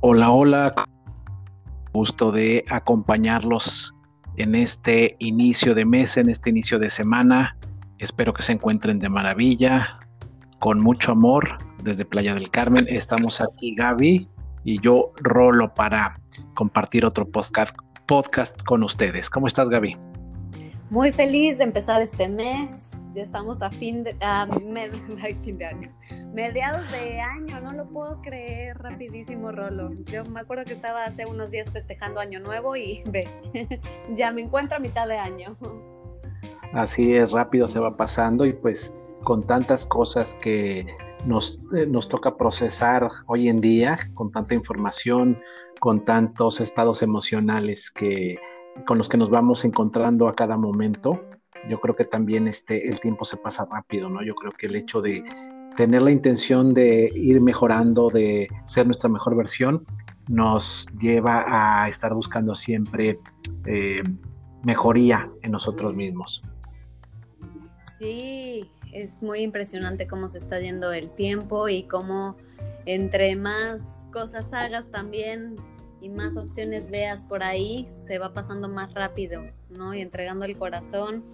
Hola, hola. Gusto de acompañarlos en este inicio de mes, en este inicio de semana. Espero que se encuentren de maravilla, con mucho amor desde Playa del Carmen. Estamos aquí Gaby y yo rolo para compartir otro podcast, con ustedes. ¿Cómo estás Gaby? Muy feliz de empezar este mes ya estamos a fin de, a fin de año, mediados de año, no lo puedo creer, rapidísimo Rolo. Yo me acuerdo que estaba hace unos días festejando Año Nuevo y ve, ya me encuentro a mitad de año. Así es, rápido se va pasando y pues con tantas cosas que nos, eh, nos toca procesar hoy en día, con tanta información, con tantos estados emocionales que con los que nos vamos encontrando a cada momento, yo creo que también este, el tiempo se pasa rápido, ¿no? Yo creo que el hecho de tener la intención de ir mejorando, de ser nuestra mejor versión, nos lleva a estar buscando siempre eh, mejoría en nosotros mismos. Sí, es muy impresionante cómo se está yendo el tiempo y cómo entre más cosas hagas también y más opciones veas por ahí, se va pasando más rápido, ¿no? Y entregando el corazón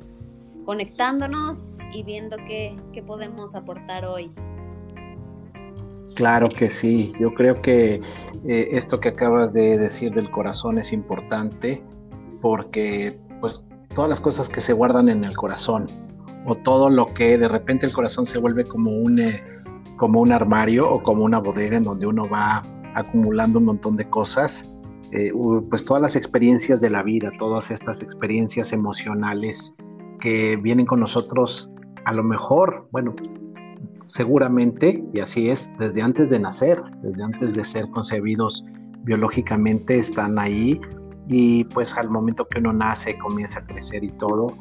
conectándonos y viendo qué, podemos aportar hoy. Claro que sí, yo creo que eh, esto que acabas de decir del corazón es importante porque pues todas las cosas que se guardan en el corazón o todo lo que de repente el corazón se vuelve como un, eh, como un armario o como una bodega en donde uno va acumulando un montón de cosas, eh, pues todas las experiencias de la vida, todas estas experiencias emocionales que vienen con nosotros a lo mejor, bueno, seguramente, y así es, desde antes de nacer, desde antes de ser concebidos biológicamente, están ahí. Y pues al momento que uno nace, comienza a crecer y todo,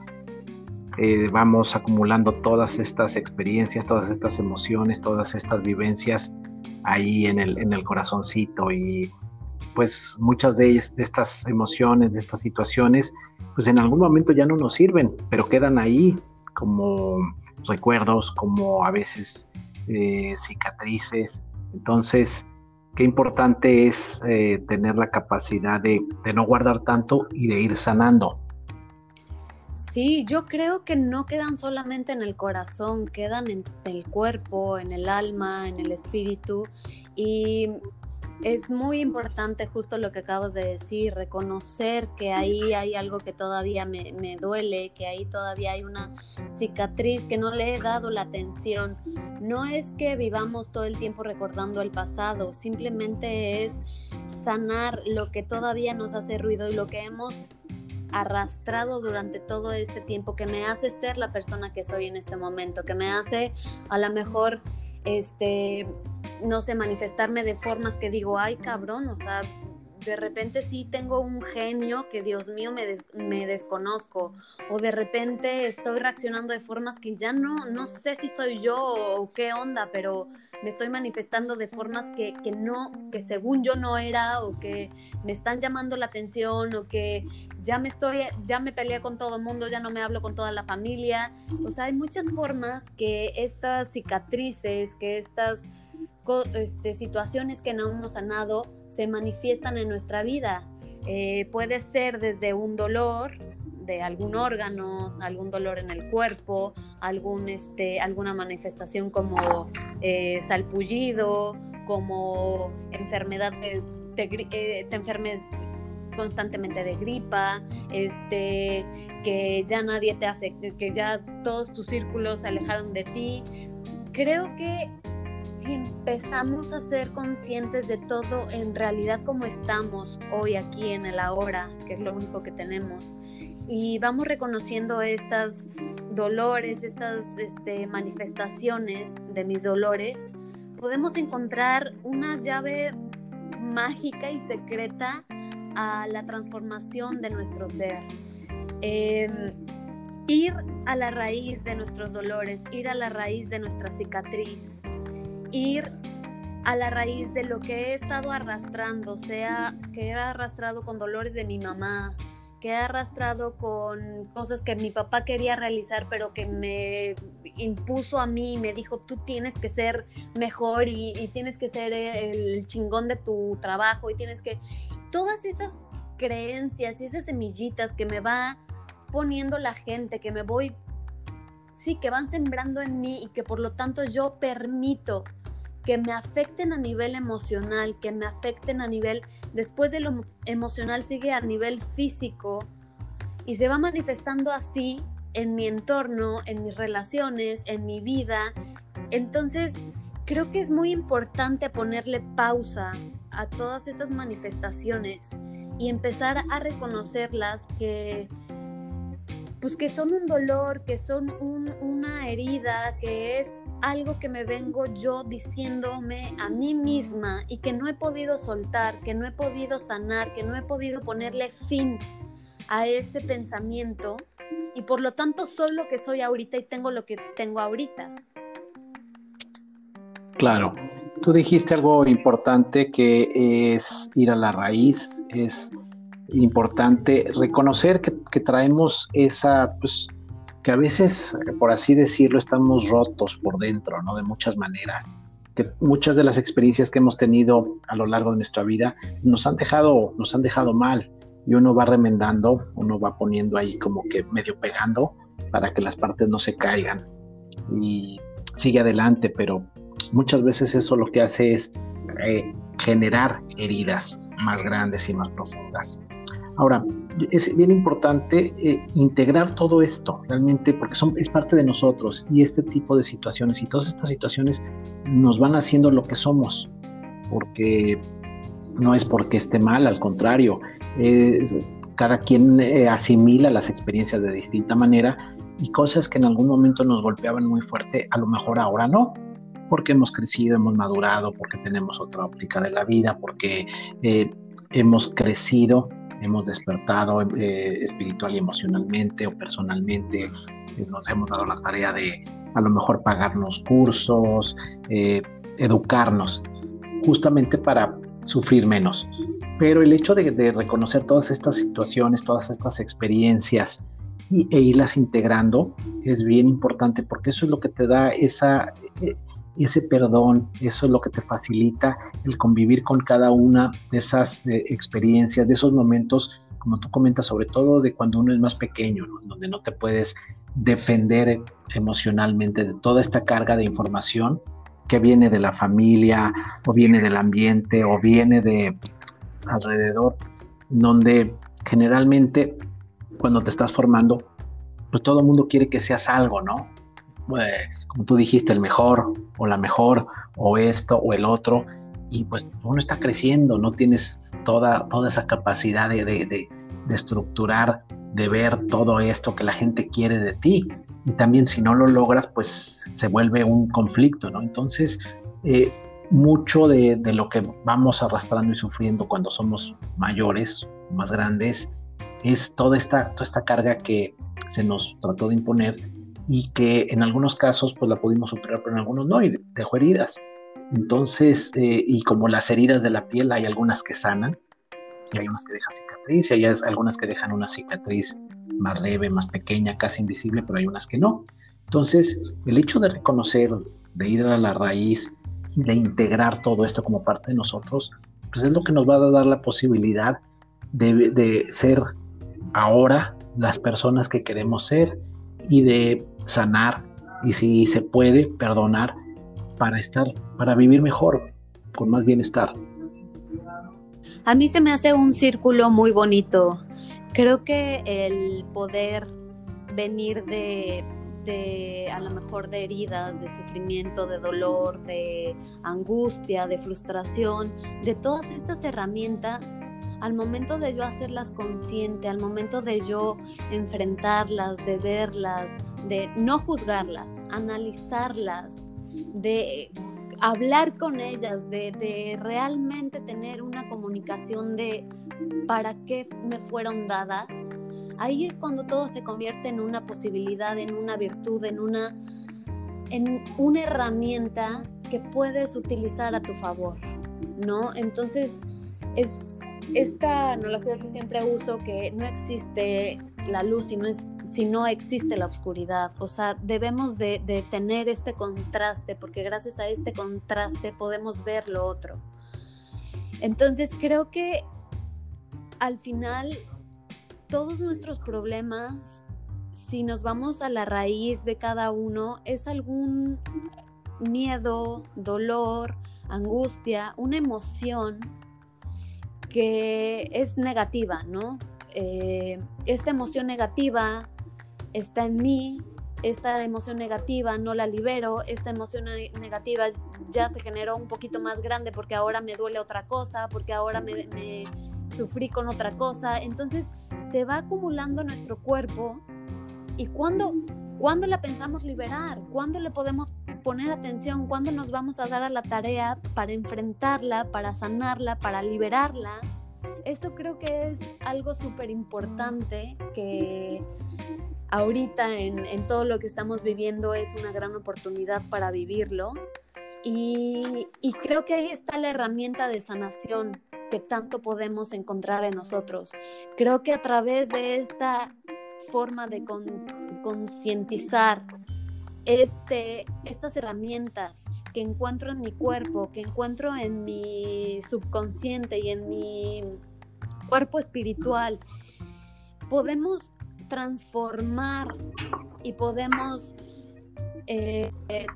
eh, vamos acumulando todas estas experiencias, todas estas emociones, todas estas vivencias ahí en el, en el corazoncito y pues muchas de, estas emociones, de estas situaciones, pues en algún momento ya no nos sirven, pero quedan ahí como recuerdos, como a veces eh, cicatrices. Entonces, qué importante es eh, tener la capacidad de, de, no guardar tanto y de ir sanando. Sí, yo creo que no quedan solamente en el corazón, quedan en el cuerpo, en el alma, en el espíritu. Y es muy importante justo lo que acabas de decir, reconocer que ahí hay algo que todavía me, duele, que ahí todavía hay una cicatriz que no le he dado la atención. No es que vivamos todo el tiempo recordando el pasado, simplemente es sanar lo que todavía nos hace ruido y lo que hemos arrastrado durante todo este tiempo que me hace ser la persona que soy en este momento, que me hace a lo mejor este no sé, manifestarme de formas que digo, ay cabrón, o sea, de repente sí tengo un genio que Dios mío me, me, desconozco o de repente estoy reaccionando de formas que ya no, no sé si soy yo o qué onda, pero me estoy manifestando de formas que, que no, que según yo no era o que me están llamando la atención o que ya me estoy, ya me peleé con todo el mundo, ya no me hablo con toda la familia. O sea, hay muchas formas que estas cicatrices, que estas este, situaciones que no hemos sanado se manifiestan en nuestra vida. Eh, puede ser desde un dolor de algún órgano, algún dolor en el cuerpo, algún, este, alguna manifestación como eh, salpullido, como enfermedad, de, eh, te enfermes constantemente de gripa, este, que ya nadie te hace, que ya todos tus círculos se alejaron de ti. Creo que si empezamos a ser conscientes de todo en realidad como estamos hoy aquí en el ahora, que es lo único que tenemos, y vamos reconociendo estas dolores, estas este, manifestaciones de mis dolores, podemos encontrar una llave mágica y secreta a la transformación de nuestro ser. Em, ir a la raíz de nuestros dolores, ir a la raíz de nuestra cicatriz, ir a la raíz de lo que he estado arrastrando, sea que he arrastrado con dolores de mi mamá, que he arrastrado con cosas que mi papá quería realizar, pero que me impuso a mí y me dijo, tú tienes que ser mejor y, tienes que ser el chingón de tu trabajo y tienes que... Todas esas creencias y esas semillitas que me va poniendo la gente, que me voy, sí, que van sembrando en mí y que por lo tanto yo permito que me afecten a nivel emocional, que me afecten a nivel, después de lo emocional sigue a nivel físico y se va manifestando así en mi entorno, en mis relaciones, en mi vida. Entonces, creo que es muy importante ponerle pausa a todas estas manifestaciones y empezar a reconocerlas que pues que son un dolor, que son una herida, que es algo que me vengo yo diciéndome a mí misma y que no he podido soltar, que no he podido sanar, que no he podido ponerle fin a ese pensamiento y por lo tanto soy lo que soy ahorita y tengo lo que tengo ahorita. Claro, tú dijiste algo importante que es ir a la raíz, es importante reconocer que, traemos esa, pues, que a veces, por así decirlo, estamos rotos por dentro, ¿no? De muchas maneras. Que muchas de las experiencias que hemos tenido a lo largo de nuestra vida nos han dejado, nos han dejado mal. Y uno va remendando, uno va poniendo ahí como que medio pegando para que las partes no se caigan. Y sigue adelante, pero muchas veces eso lo que hace es eh, generar heridas más grandes y más profundas. Ahora, es bien importante eh, integrar todo esto realmente porque son, es parte de nosotros y este tipo de situaciones y todas estas situaciones nos van haciendo lo que somos, porque no es porque esté mal, al contrario, cada quien eh, asimila las experiencias de distinta manera y cosas que en algún momento nos golpeaban muy fuerte, a lo mejor ahora no, porque hemos crecido, hemos madurado, porque tenemos otra óptica de la vida, porque eh, hemos crecido hemos despertado eh, espiritual y emocionalmente o personalmente, eh, nos hemos dado la tarea de a lo mejor pagarnos cursos, eh, educarnos, justamente para sufrir menos. Pero el hecho de, reconocer todas estas situaciones, todas estas experiencias e irlas integrando es bien importante porque eso es lo que te da esa ese perdón, eso es lo que te facilita el convivir con cada una de esas eh, experiencias, de esos momentos, como tú comentas, sobre todo de cuando uno es más pequeño, donde no te puedes defender emocionalmente de toda esta carga de información que viene de la familia o viene del ambiente o viene de alrededor, donde generalmente cuando te estás formando, pues todo el mundo quiere que seas algo, ¿no? Eh, como tú dijiste, el mejor o la mejor o esto o el otro. Y pues uno está creciendo, no tienes toda, toda esa capacidad de, de, estructurar, de ver todo esto que la gente quiere de ti. Y también si no lo logras, pues se vuelve un conflicto, ¿no? Entonces, eh, mucho de, de, lo que vamos arrastrando y sufriendo cuando somos mayores, más grandes, es toda esta, toda esta carga que se nos trató de imponer y que en algunos casos pues la pudimos superar, pero en algunos no, y dejó heridas. Entonces, eh, y como las heridas de la piel, hay algunas que sanan, y hay unas que dejan cicatriz, y hay algunas que dejan una cicatriz más leve, más pequeña, casi invisible, pero hay unas que no. Entonces, el hecho de reconocer, de ir a la raíz de integrar todo esto como parte de nosotros, pues es lo que nos va a dar la posibilidad de, de ser ahora las personas que queremos ser y de sanar y si se puede perdonar para estar, para vivir mejor, con más bienestar. A mí se me hace un círculo muy bonito. Creo que el poder venir de, de a lo mejor de heridas, de sufrimiento, de dolor, de angustia, de frustración, de todas estas herramientas, al momento de yo hacerlas consciente, al momento de yo enfrentarlas, de verlas, de no juzgarlas, analizarlas, de hablar con ellas, de, realmente tener una comunicación de para qué me fueron dadas, ahí es cuando todo se convierte en una posibilidad, en una virtud, en una, en una herramienta que puedes utilizar a tu favor, ¿no? Entonces, es esta analogía que siempre uso, que no existe la luz si no, es, si no existe la oscuridad. O sea, debemos de, de tener este contraste, porque gracias a este contraste podemos ver lo otro. Entonces creo que al final todos nuestros problemas, si nos vamos a la raíz de cada uno, es algún miedo, dolor, angustia, una emoción que es negativa, ¿no? Eh, esta emoción negativa está en mí, esta emoción negativa no la libero, esta emoción negativa ya se generó un poquito más grande porque ahora me duele otra cosa, porque ahora me, me sufrí con otra cosa. Entonces se va acumulando nuestro cuerpo y cuando, cuando la pensamos liberar, cuando le podemos poner atención, cuando nos vamos a dar a la tarea para enfrentarla, para sanarla, para liberarla. Eso creo que es algo súper importante que ahorita en, en, todo lo que estamos viviendo es una gran oportunidad para vivirlo. Y, y creo que ahí está la herramienta de sanación que tanto podemos encontrar en nosotros. Creo que a través de esta forma de concientizar este, estas herramientas que encuentro en mi cuerpo, que encuentro en mi subconsciente y en mi cuerpo espiritual, podemos transformar y podemos eh,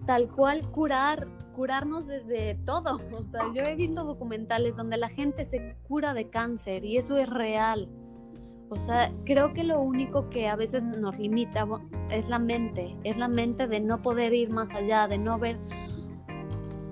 tal cual curar curarnos desde todo. O sea, yo he visto documentales donde la gente se cura de cáncer y eso es real. O sea, creo que lo único que a veces nos limita es la mente, es la mente de no poder ir más allá, de no ver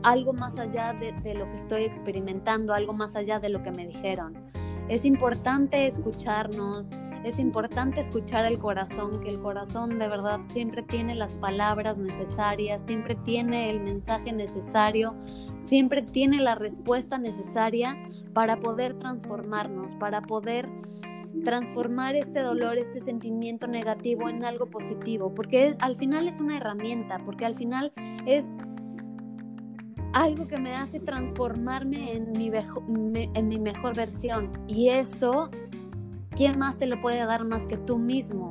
algo más allá de, de, lo que estoy experimentando, algo más allá de lo que me dijeron. Es importante escucharnos, es importante escuchar el corazón, que el corazón de verdad siempre tiene las palabras necesarias, siempre tiene el mensaje necesario, siempre tiene la respuesta necesaria para poder transformarnos, para poder transformar este dolor, este sentimiento negativo en algo positivo, porque al final es una herramienta, porque al final es algo que me hace transformarme en mi, en mi mejor versión. Y eso ¿quién más te lo puede dar más que tú mismo?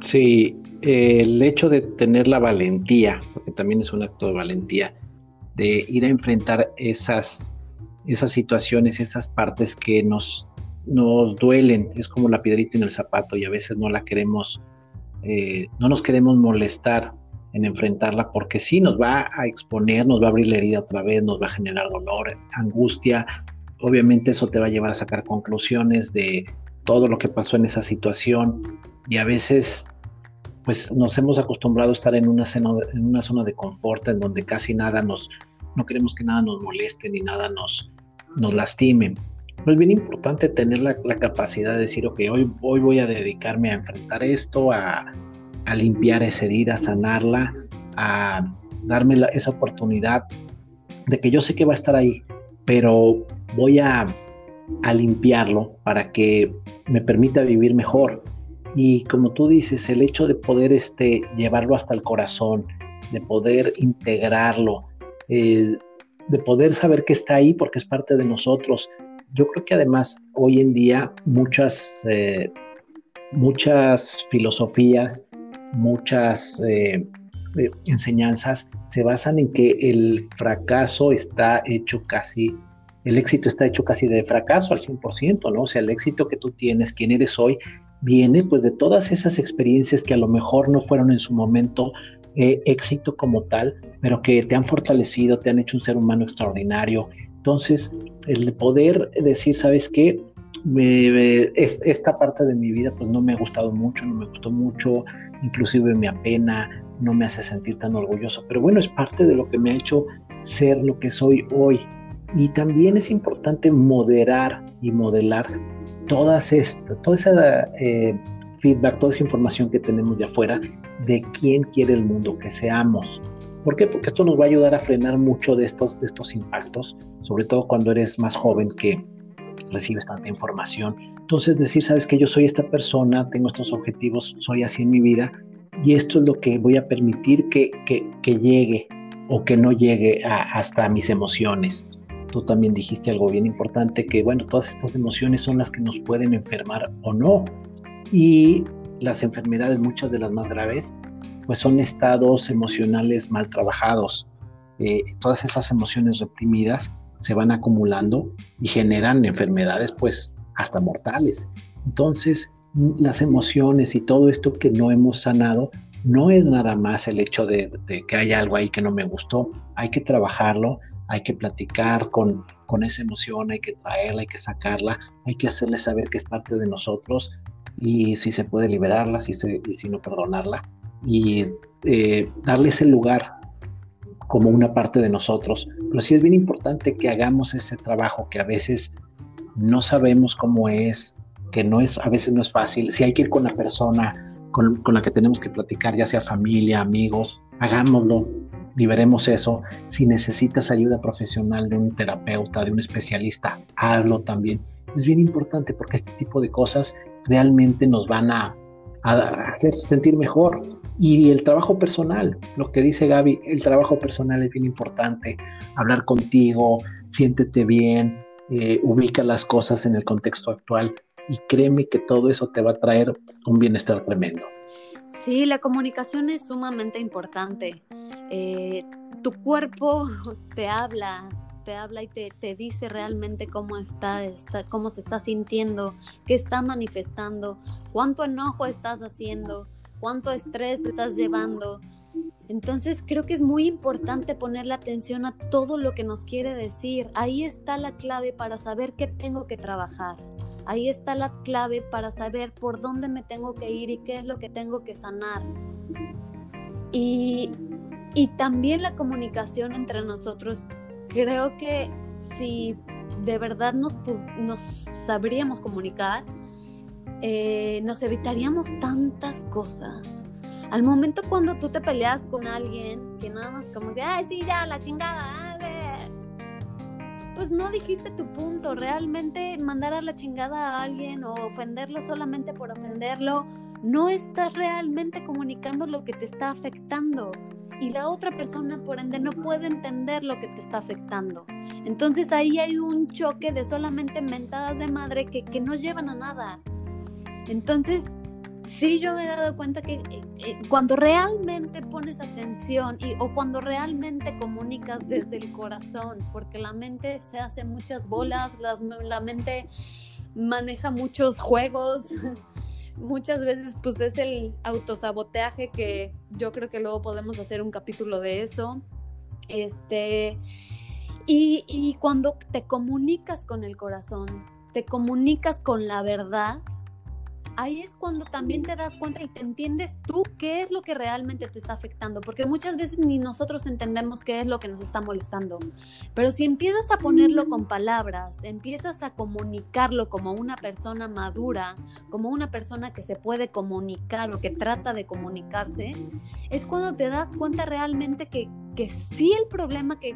Sí, el hecho de tener la valentía, porque también es un acto de valentía, de ir a enfrentar esas, esas situaciones, esas partes que nos, nos duelen, es como la piedrita en el zapato y a veces no la queremos, eh, no nos queremos molestar en enfrentarla porque sí nos va a exponer, nos va a abrir la herida otra vez, nos va a generar dolor, angustia, obviamente eso te va a llevar a sacar conclusiones de todo lo que pasó en esa situación y a veces pues nos hemos acostumbrado a estar en una, en una zona de confort en donde casi nada nos, no queremos que nada nos moleste ni nada nos, nos lastime. Pero es bien importante tener la, capacidad de decir, ok, hoy, hoy voy a dedicarme a enfrentar esto, a, a limpiar esa herida, a sanarla, a darme esa oportunidad de que yo sé que va a estar ahí, pero voy a, limpiarlo para que me permita vivir mejor. Y como tú dices, el hecho de poder este, llevarlo hasta el corazón, de poder integrarlo, eh, de poder saber que está ahí porque es parte de nosotros. Yo creo que además hoy en día muchas, eh, muchas filosofías, muchas eh, enseñanzas se basan en que el fracaso está hecho casi, el éxito está hecho casi de fracaso al 100%, ¿no? O sea, el éxito que tú tienes, quien eres hoy, viene pues de todas esas experiencias que a lo mejor no fueron en su momento eh, éxito como tal, pero que te han fortalecido, te han hecho un ser humano extraordinario. Entonces, el poder decir, ¿sabes qué? Esta parte de mi vida pues no me ha gustado mucho, no me gustó mucho, inclusive me apena, no me hace sentir tan orgulloso, pero bueno, es parte de lo que me ha hecho ser lo que soy hoy. Y también es importante moderar y modelar todas esta, toda esa eh, feedback, toda esa información que tenemos de afuera de quién quiere el mundo que seamos. ¿Por qué? Porque esto nos va a ayudar a frenar mucho de estos, de estos impactos, sobre todo cuando eres más joven que recibes tanta información. Entonces decir, sabes que yo soy esta persona, tengo estos objetivos, soy así en mi vida y esto es lo que voy a permitir que, que, llegue o que no llegue hasta mis emociones. tú también dijiste algo bien importante, que bueno, todas estas emociones son las que nos pueden enfermar o no. Y las enfermedades, muchas de las más graves, pues son estados emocionales mal trabajados. Eh, todas esas emociones reprimidas se van acumulando y generan enfermedades pues hasta mortales. Entonces, las emociones y todo esto que no hemos sanado no es nada más el hecho de, que haya algo ahí que no me gustó, hay que trabajarlo, hay que platicar con, con esa emoción, hay que traerla, hay que sacarla, hay que hacerle saber que es parte de nosotros y si se puede liberarla, si si no perdonarla y eh, darle ese lugar como una parte de nosotros. Pero sí es bien importante que hagamos ese trabajo que a veces no sabemos cómo es, que no es, a veces no es fácil. Si hay que ir con la persona con, la que tenemos que platicar, ya sea familia, amigos, hagámoslo, liberemos eso. Si necesitas ayuda profesional de un terapeuta, de un especialista, hazlo también. Es bien importante porque este tipo de cosas realmente nos van a, a hacer sentir mejor. Y el trabajo personal, lo que dice Gaby, el trabajo personal es bien importante. Hablar contigo, siéntete bien, eh, ubica las cosas en el contexto actual y créeme que todo eso te va a traer un bienestar tremendo. Sí, la comunicación es sumamente importante. Eh, tu cuerpo te habla, te habla y te, te dice realmente cómo está, está, cómo se está sintiendo, qué está manifestando, cuánto enojo estás haciendo, cuánto estrés estás llevando. Entonces creo que es muy importante ponerle atención a todo lo que nos quiere decir. Ahí está la clave para saber qué tengo que trabajar. Ahí está la clave para saber por dónde me tengo que ir y qué es lo que tengo que sanar. Y, también la comunicación entre nosotros. Creo que si de verdad nos, nos sabríamos comunicar, eh, nos evitaríamos tantas cosas. Al momento cuando tú te peleas con alguien que nada más como que, ay, sí, ya, la chingada, pues no dijiste tu punto. Realmente mandar a la chingada a alguien o ofenderlo solamente por ofenderlo, no estás realmente comunicando lo que te está afectando. Y la otra persona, por ende, no puede entender lo que te está afectando. Entonces ahí hay un choque de solamente mentadas de madre que, que no llevan a nada. Entonces, sí yo me he dado cuenta que eh, eh, cuando realmente pones atención y, o cuando realmente comunicas desde el corazón, porque la mente se hace muchas bolas, la mente maneja muchos juegos, muchas veces pues es el autosaboteaje que yo creo que luego podemos hacer un capítulo de eso. Este, y, y cuando te comunicas con el corazón, te comunicas con la verdad, ahí es cuando también te das cuenta y te entiendes tú qué es lo que realmente te está afectando, porque muchas veces ni nosotros entendemos qué es lo que nos está molestando. Pero si empiezas a ponerlo con palabras, empiezas a comunicarlo como una persona madura, como una persona que se puede comunicar o que trata de comunicarse, es cuando te das cuenta realmente que, que sí el problema, que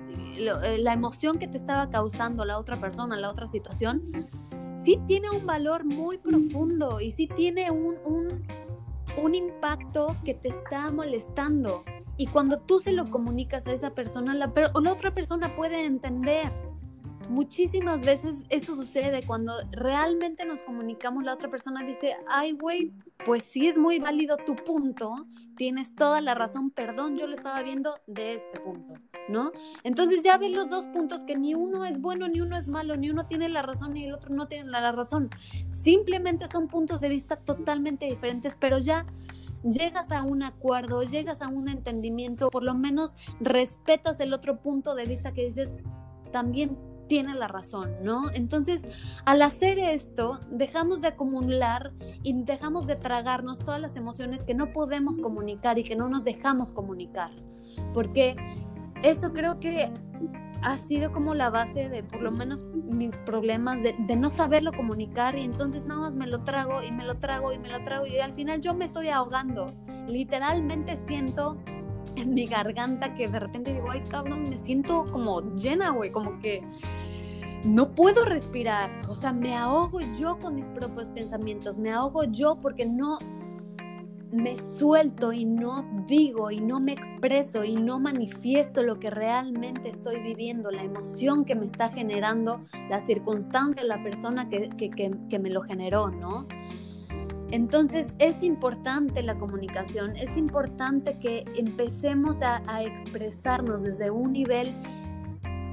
la emoción que te estaba causando la otra persona, la otra situación, sí tiene un valor muy profundo y sí tiene un, un, impacto que te está molestando. Y cuando tú se lo comunicas a esa persona, la, la otra persona puede entender. Muchísimas veces eso sucede cuando realmente nos comunicamos, la otra persona dice, ay, güey, pues sí es muy válido tu punto, tienes toda la razón, perdón, yo lo estaba viendo de este punto, ¿no? Entonces ya ves los dos puntos que ni uno es bueno, ni uno es malo, ni uno tiene la razón, ni el otro no tiene la razón. Simplemente son puntos de vista totalmente diferentes, pero ya llegas a un acuerdo, llegas a un entendimiento, por lo menos respetas el otro punto de vista que dices, también tiene la razón, ¿no? Entonces, al hacer esto, dejamos de acumular y dejamos de tragarnos todas las emociones que no podemos comunicar y que no nos dejamos comunicar. Porque eso creo que ha sido como la base de por lo menos mis problemas de, de, no saberlo comunicar y entonces nada más me lo trago y me lo trago y me lo trago y al final yo me estoy ahogando. Literalmente siento en mi garganta que de repente digo, ay cabrón, me siento como llena, güey, como que no puedo respirar, o sea, me ahogo yo con mis propios pensamientos, me ahogo yo porque no, me suelto y no digo y no me expreso y no manifiesto lo que realmente estoy viviendo, la emoción que me está generando, la circunstancia, la persona que, que me lo generó, ¿no? Entonces es importante la comunicación, es importante que empecemos a, expresarnos desde un nivel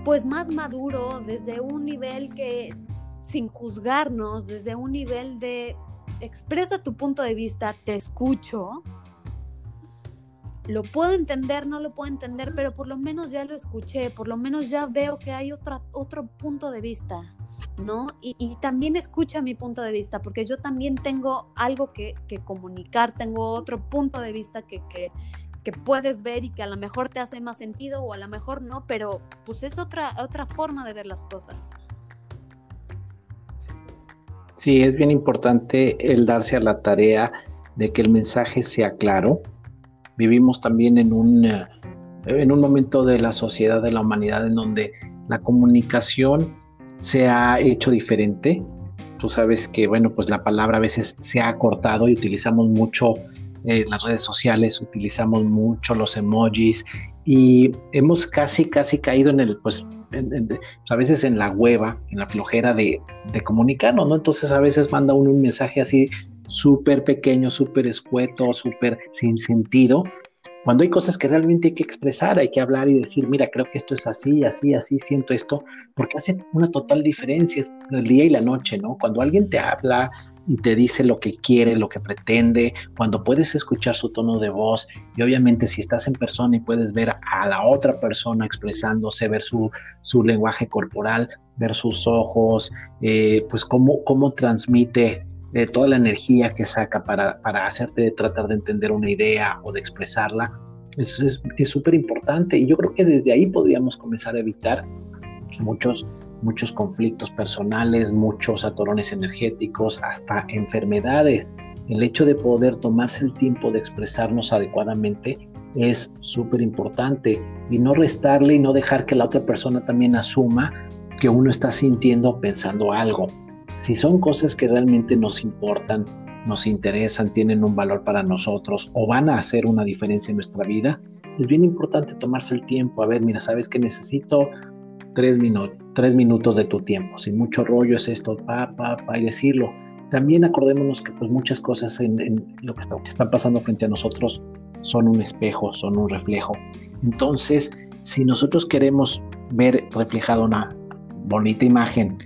pues más maduro, desde un nivel que sin juzgarnos, desde un nivel de expresa tu punto de vista, te escucho. Lo puedo entender, no lo puedo entender, pero por lo menos ya lo escuché, por lo menos ya veo que hay otra, otro punto de vista. ¿No? Y, también escucha mi punto de vista, porque yo también tengo algo que, comunicar, tengo otro punto de vista que, que, puedes ver y que a lo mejor te hace más sentido o a lo mejor no, pero pues es otra, otra forma de ver las cosas. Sí, es bien importante el darse a la tarea de que el mensaje sea claro. Vivimos también en un, en un momento de la sociedad, de la humanidad, en donde la comunicación se ha hecho diferente. Tú sabes que, bueno, pues la palabra a veces se ha cortado y utilizamos mucho eh, las redes sociales, utilizamos mucho los emojis y hemos casi, casi caído en el, pues, a veces en la hueva, en la flojera de, de comunicarnos, ¿no? Entonces a veces manda uno un mensaje así súper pequeño, súper escueto, súper sin sentido cuando hay cosas que realmente hay que expresar, hay que hablar y decir, mira, creo que esto es así, así, así, siento esto, porque hace una total diferencia el día y la noche, ¿no? Cuando alguien te habla y te dice lo que quiere, lo que pretende, cuando puedes escuchar su tono de voz y obviamente si estás en persona y puedes ver a la otra persona expresándose, ver su, su lenguaje corporal, ver sus ojos, eh, pues cómo, cómo transmite de toda la energía que saca para, para hacerte tratar de entender una idea o de expresarla, es súper importante. Y yo creo que desde ahí podríamos comenzar a evitar muchos, muchos conflictos personales, muchos atorones energéticos, hasta enfermedades. El hecho de poder tomarse el tiempo de expresarnos adecuadamente es súper importante. Y no restarle y no dejar que la otra persona también asuma que uno está sintiendo o pensando algo si son cosas que realmente nos importan, nos interesan, tienen un valor para nosotros o van a hacer una diferencia en nuestra vida, es bien importante tomarse el tiempo. A ver, mira, sabes que necesito tres, minutos de tu tiempo. Sin mucho rollo es esto, pa, pa, pa, y decirlo. También acordémonos que pues muchas cosas en, lo que, está, que están pasando frente a nosotros son un espejo, son un reflejo. Entonces, si nosotros queremos ver reflejada una bonita imagen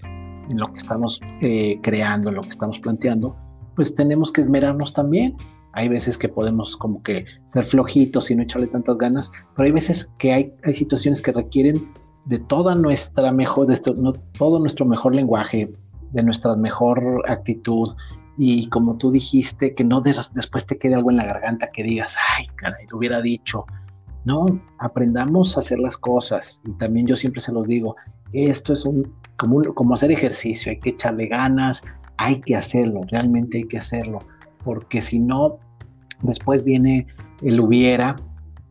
en lo que estamos eh, creando, en lo que estamos planteando, pues tenemos que esmerarnos también. Hay veces que podemos como que ser flojitos y no echarle tantas ganas, pero hay veces que hay, situaciones que requieren de toda nuestra mejor, de todo nuestro mejor lenguaje, de nuestra mejor actitud, y como tú dijiste, que no después te quede algo en la garganta que digas, ay, caray, lo hubiera dicho. No, aprendamos a hacer las cosas. Y también yo siempre se los digo, esto es un como, como hacer ejercicio, hay que echarle ganas, hay que hacerlo, realmente hay que hacerlo, porque si no, después viene el hubiera,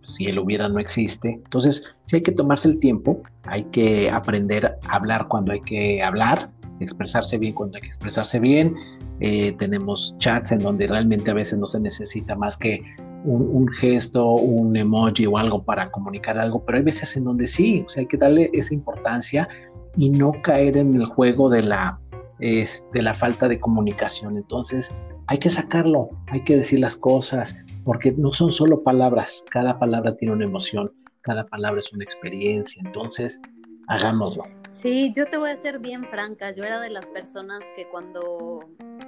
si el hubiera no existe. Entonces, si hay que tomarse el tiempo, hay que aprender a hablar cuando hay que hablar, expresarse bien cuando hay que expresarse bien. Eh, tenemos chats en donde realmente a veces no se necesita más que un, gesto, un emoji o algo para comunicar algo, pero hay veces en donde sí, o sea, hay que darle esa importancia y no caer en el juego de la, de la falta de comunicación. Entonces, hay que sacarlo, hay que decir las cosas, porque no son solo palabras, cada palabra tiene una emoción, cada palabra es una experiencia, entonces hagámoslo. Sí, yo te voy a ser bien franca, yo era de las personas que cuando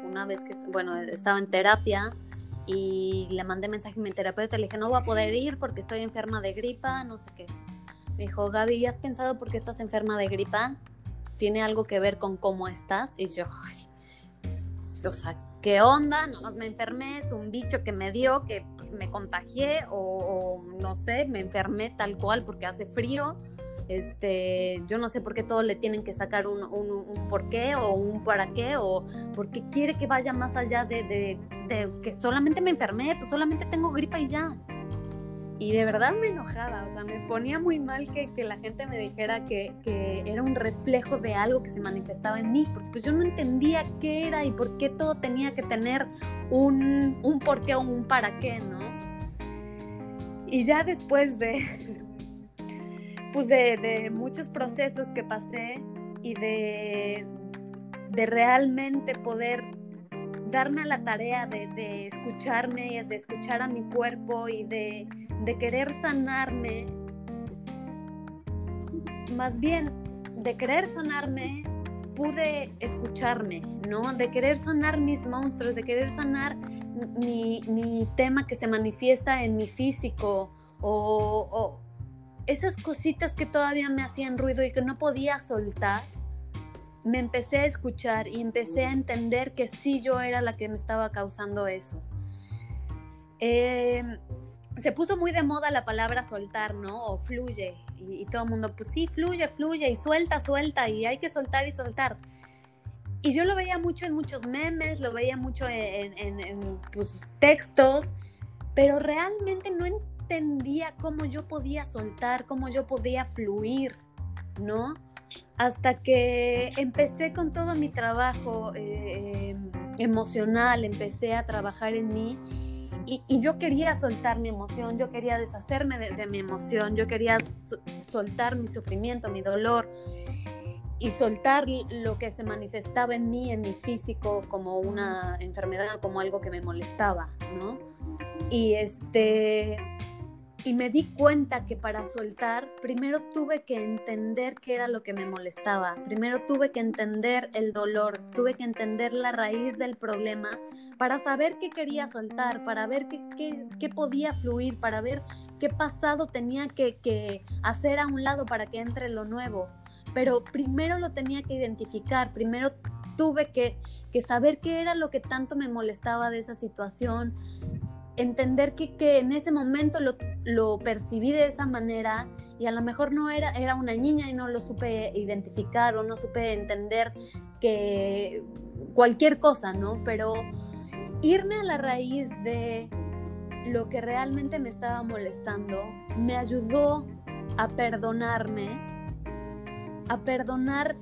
una vez que, bueno, estaba en terapia y le mandé mensaje a mi terapeuta, le dije, no voy a poder ir porque estoy enferma de gripa, no sé qué. Me dijo, Gaby, ¿has pensado por qué estás enferma de gripa? ¿Tiene algo que ver con cómo estás? Y yo, o sea, ¿qué onda? No más me enfermé, es un bicho que me dio, que me contagié o, no sé, me enfermé tal cual porque hace frío. Este, yo no sé por qué todos le tienen que sacar un, un, por qué o un para qué o porque quiere que vaya más allá de, de, de que solamente me enfermé, pues solamente tengo gripa y ya. y de verdad me enojaba, o sea, me ponía muy mal que, la gente me dijera que, era un reflejo de algo que se manifestaba en mí, porque pues yo no entendía qué era y por qué todo tenía que tener un, un por qué o un para qué, ¿no? Y ya después de, pues de, muchos procesos que pasé y de, de realmente poder darme a la tarea de, de escucharme, de escuchar a mi cuerpo y de, de querer sanarme, más bien de querer sanarme, pude escucharme, ¿no? De querer sanar mis monstruos, de querer sanar mi, mi tema que se manifiesta en mi físico o, o, esas cositas que todavía me hacían ruido y que no podía soltar me empecé a escuchar y empecé a entender que sí yo era la que me estaba causando eso. Em, se puso muy de moda la palabra soltar, ¿no? O fluye. Y, todo el mundo, pues sí, fluye, fluye y suelta, suelta y hay que soltar y soltar. Y yo lo veía mucho en muchos memes, lo veía mucho en, en pues, textos, pero realmente no entendía cómo yo podía soltar, cómo yo podía fluir, ¿no? hasta que empecé con todo mi trabajo eh, emocional, empecé a trabajar en mí y, yo quería soltar mi emoción, yo quería deshacerme de, mi emoción, yo quería soltar mi sufrimiento, mi dolor y soltar lo que se manifestaba en mí, en mi físico, como una enfermedad, como algo que me molestaba, ¿no? Y este y me di cuenta que para soltar, primero tuve que entender qué era lo que me molestaba, primero tuve que entender el dolor, tuve que entender la raíz del problema para saber qué quería soltar, para ver qué, qué, podía fluir, para ver qué pasado tenía que, que hacer a un lado para que entre lo nuevo. Pero primero lo tenía que identificar, primero tuve que, que saber qué era lo que tanto me molestaba de esa situación, entender que, que en ese momento lo, lo, percibí de esa manera y a lo mejor no era, era una niña y no lo supe identificar o no supe entender que cualquier cosa, ¿no? Pero irme a la raíz de lo que realmente me estaba molestando me ayudó a perdonarme, a perdonar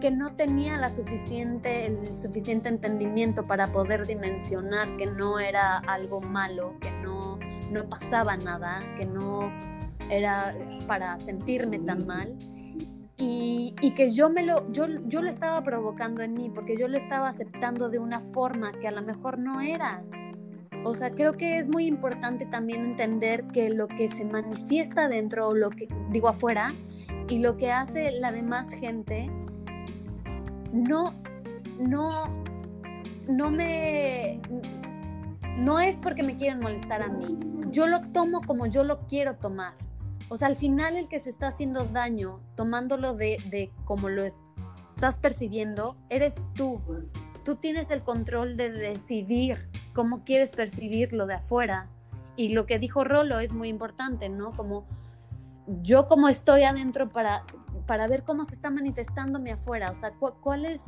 que no tenía la suficiente, el suficiente entendimiento para poder dimensionar que no era algo malo, que no, no pasaba nada, que no era para sentirme tan mal. Y, y, que yo me lo yo, yo lo estaba provocando en mí porque yo lo estaba aceptando de una forma que a lo mejor no era. O sea, creo que es muy importante también entender que lo que se manifiesta dentro o lo que digo afuera y lo que hace la demás gente no, no, no me, no es porque me quieren molestar a mí. Yo lo tomo como yo lo quiero tomar. O sea, al final el que se está haciendo daño, tomándolo de, de como lo estás percibiendo, eres tú. Tú tienes el control de decidir cómo quieres percibirlo de afuera. Y lo que dijo Rolo es muy importante, ¿no? Como yo como estoy adentro para para ver cómo se está manifestándome afuera, o sea, cuál es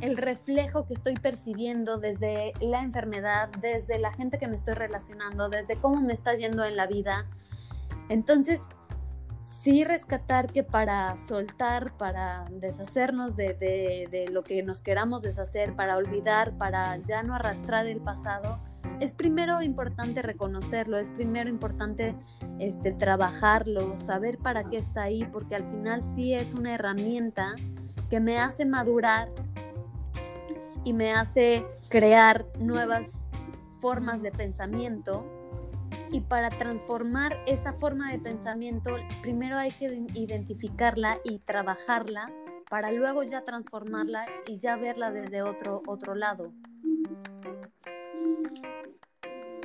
el reflejo que estoy percibiendo desde la enfermedad, desde la gente que me estoy relacionando, desde cómo me está yendo en la vida. Entonces, sí rescatar que para soltar, para deshacernos de, de, lo que nos queramos deshacer, para olvidar, para ya no arrastrar el pasado, es primero importante reconocerlo, es primero importante este, trabajarlo, saber para qué está ahí, porque al final sí es una herramienta que me hace madurar y me hace crear nuevas formas de pensamiento. Y para transformar esa forma de pensamiento, primero hay que identificarla y trabajarla para luego ya transformarla y ya verla desde otro, otro lado.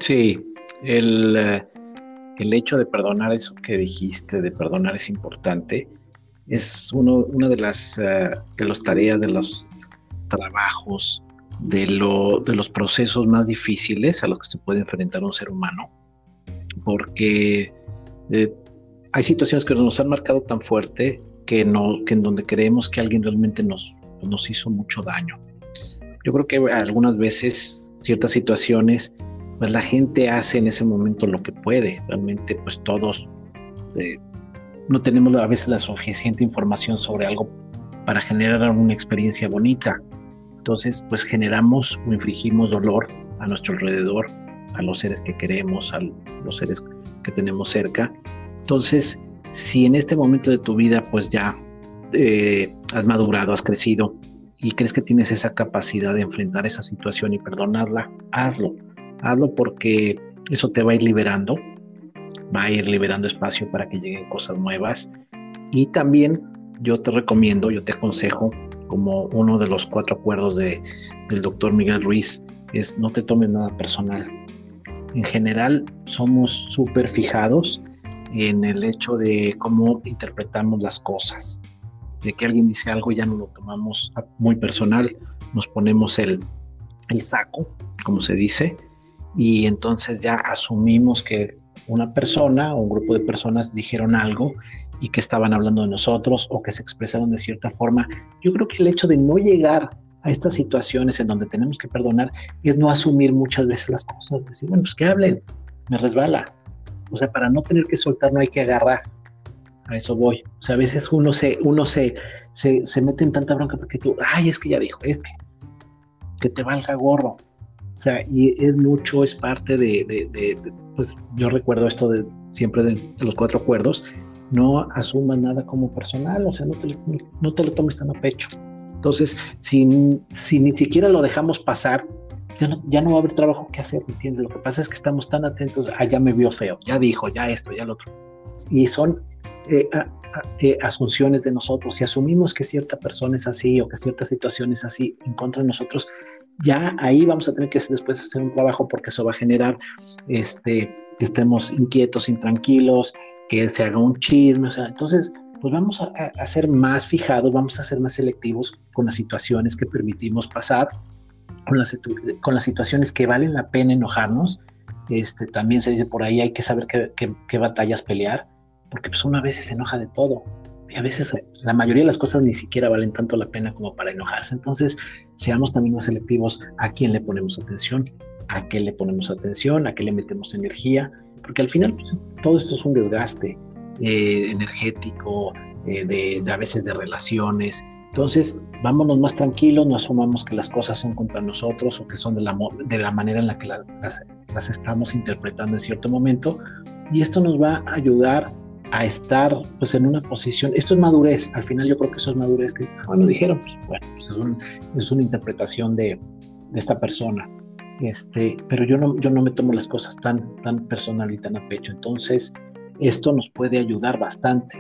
Sí, el, eh, el hecho de perdonar eso que dijiste, de perdonar es importante. Es uno, una de las eh, de las tareas, de los trabajos, de, lo, de los procesos más difíciles a los que se puede enfrentar un ser humano, porque eh, hay situaciones que nos han marcado tan fuerte que, no, que en donde creemos que alguien realmente nos, nos hizo mucho daño. Yo creo que algunas veces ciertas situaciones pues la gente hace en ese momento lo que puede. Realmente pues todos eh, no tenemos a veces la suficiente información sobre algo para generar una experiencia bonita. Entonces pues generamos o infligimos dolor a nuestro alrededor, a los seres que queremos, a los seres que tenemos cerca. Entonces, si en este momento de tu vida pues ya eh, has madurado, has crecido y crees que tienes esa capacidad de enfrentar esa situación y perdonarla, hazlo. Hazlo porque eso te va a ir liberando, va a ir liberando espacio para que lleguen cosas nuevas. Y también yo te recomiendo, yo te aconsejo, como uno de los cuatro acuerdos de, del doctor Miguel Ruiz, es no te tomes nada personal. En general somos súper fijados en el hecho de cómo interpretamos las cosas de que alguien dice algo ya no lo tomamos muy personal, nos ponemos el, el saco, como se dice, y entonces ya asumimos que una persona o un grupo de personas dijeron algo y que estaban hablando de nosotros o que se expresaron de cierta forma. Yo creo que el hecho de no llegar a estas situaciones en donde tenemos que perdonar es no asumir muchas veces las cosas, decir, bueno, pues que hablen, me resbala. O sea, para no tener que soltar no hay que agarrar, a eso voy. O sea, a veces uno se, uno se, se, se mete en tanta bronca porque tú, ay, es que ya dijo, es que, que te valga gorro. Sea, y es mucho, es parte de, pues yo recuerdo esto de siempre de, los cuatro acuerdos, no asumas nada como personal, o sea, no te, no te lo tomes tan a pecho. Entonces, si, si ni siquiera lo dejamos pasar, ya no, ya no va a haber trabajo que hacer, ¿me entiendes? Lo que pasa es que estamos tan atentos, ah, ya me vio feo, ya dijo, ya esto, ya lo otro. Y son eh, eh, asunciones de nosotros, si asumimos que cierta persona es así o que cierta situación es así en contra de nosotros, ya ahí vamos a tener que después hacer un trabajo porque eso va a generar este, que estemos inquietos, intranquilos, que se haga un chisme, o entonces pues vamos a, a, ser más fijados, vamos a ser más selectivos con las situaciones que permitimos pasar, con las, con las situaciones que valen la pena enojarnos. Este, también se dice por ahí, hay que saber qué, qué, batallas pelear porque pues uno a veces se enoja de todo. Y a veces la mayoría de las cosas ni siquiera valen tanto la pena como para enojarse. Entonces, seamos también más selectivos a quién le ponemos atención, a qué le ponemos atención, a qué le metemos energía, porque al final pues, todo esto es un desgaste eh, energético, eh, de, a veces de relaciones. Entonces, vámonos más tranquilos, no asumamos que las cosas son contra nosotros o que son de la, de la manera en la que las, las estamos interpretando en cierto momento. Y esto nos va a ayudar a estar pues en una posición, esto es madurez, al final yo creo que eso es madurez, que bueno, dijeron, pues bueno, pues es, una interpretación de, de, esta persona, este, pero yo no, yo no me tomo las cosas tan, tan personal y tan a pecho, entonces esto nos puede ayudar bastante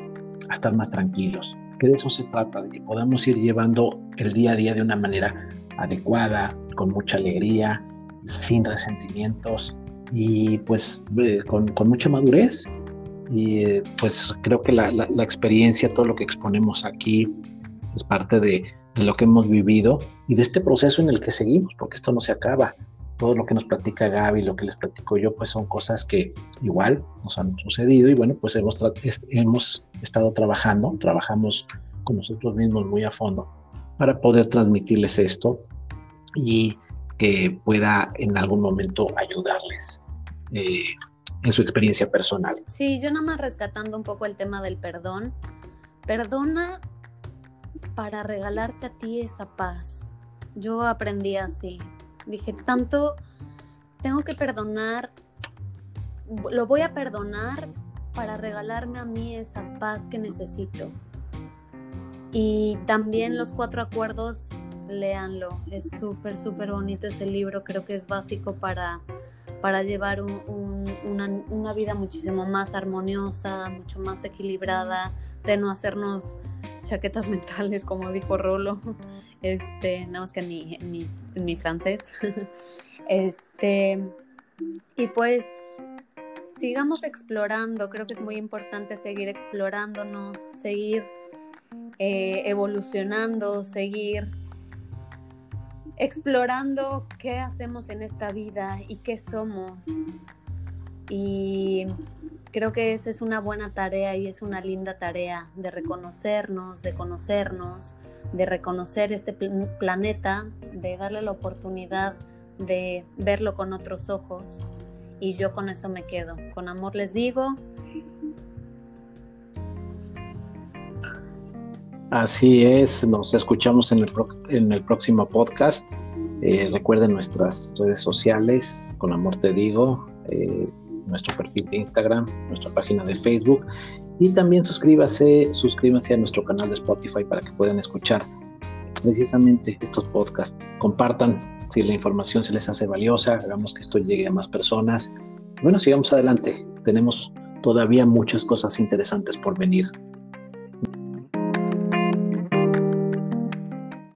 a estar más tranquilos, que de eso se trata, de que podamos ir llevando el día a día de una manera adecuada, con mucha alegría, sin resentimientos y pues eh, con, con mucha madurez y eh, pues creo que la, la, experiencia, todo lo que exponemos aquí es parte de, de, lo que hemos vivido y de este proceso en el que seguimos, porque esto no se acaba. Todo lo que nos platica Gaby, lo que les platico yo, pues son cosas que igual nos han sucedido y bueno, pues hemos, hemos estado trabajando, trabajamos con nosotros mismos muy a fondo para poder transmitirles esto y que pueda en algún momento ayudarles. Eh, en su experiencia personal. Sí, yo nada más rescatando un poco el tema del perdón. Perdona para regalarte a ti esa paz. Yo aprendí así. Dije, tanto tengo que perdonar, lo voy a perdonar para regalarme a mí esa paz que necesito. Y también los cuatro acuerdos, léanlo. Es súper, súper bonito ese libro. Creo que es básico para para llevar una, vida muchísimo más armoniosa, mucho más equilibrada, de no hacernos chaquetas mentales, como dijo Rolo, este, nada más que en mi, mi, francés. Este, y pues sigamos explorando, creo que es muy importante seguir explorándonos, seguir eh, evolucionando, seguir explorando qué hacemos en esta vida y qué somos. Y creo que esa es una buena tarea y es una linda tarea de reconocernos, de conocernos, de reconocer este planeta, de darle la oportunidad de verlo con otros ojos y yo con eso me quedo. Con amor les digo. Así es, nos escuchamos en el, el próximo podcast. Eh, recuerden nuestras redes sociales, con amor te digo, eh, nuestro perfil de Instagram, nuestra página de Facebook y también suscríbase, suscríbanse a nuestro canal de Spotify para que puedan escuchar precisamente estos podcasts. Compartan si la información se les hace valiosa, hagamos que esto llegue a más personas. Bueno, sigamos adelante. Tenemos todavía muchas cosas interesantes por venir.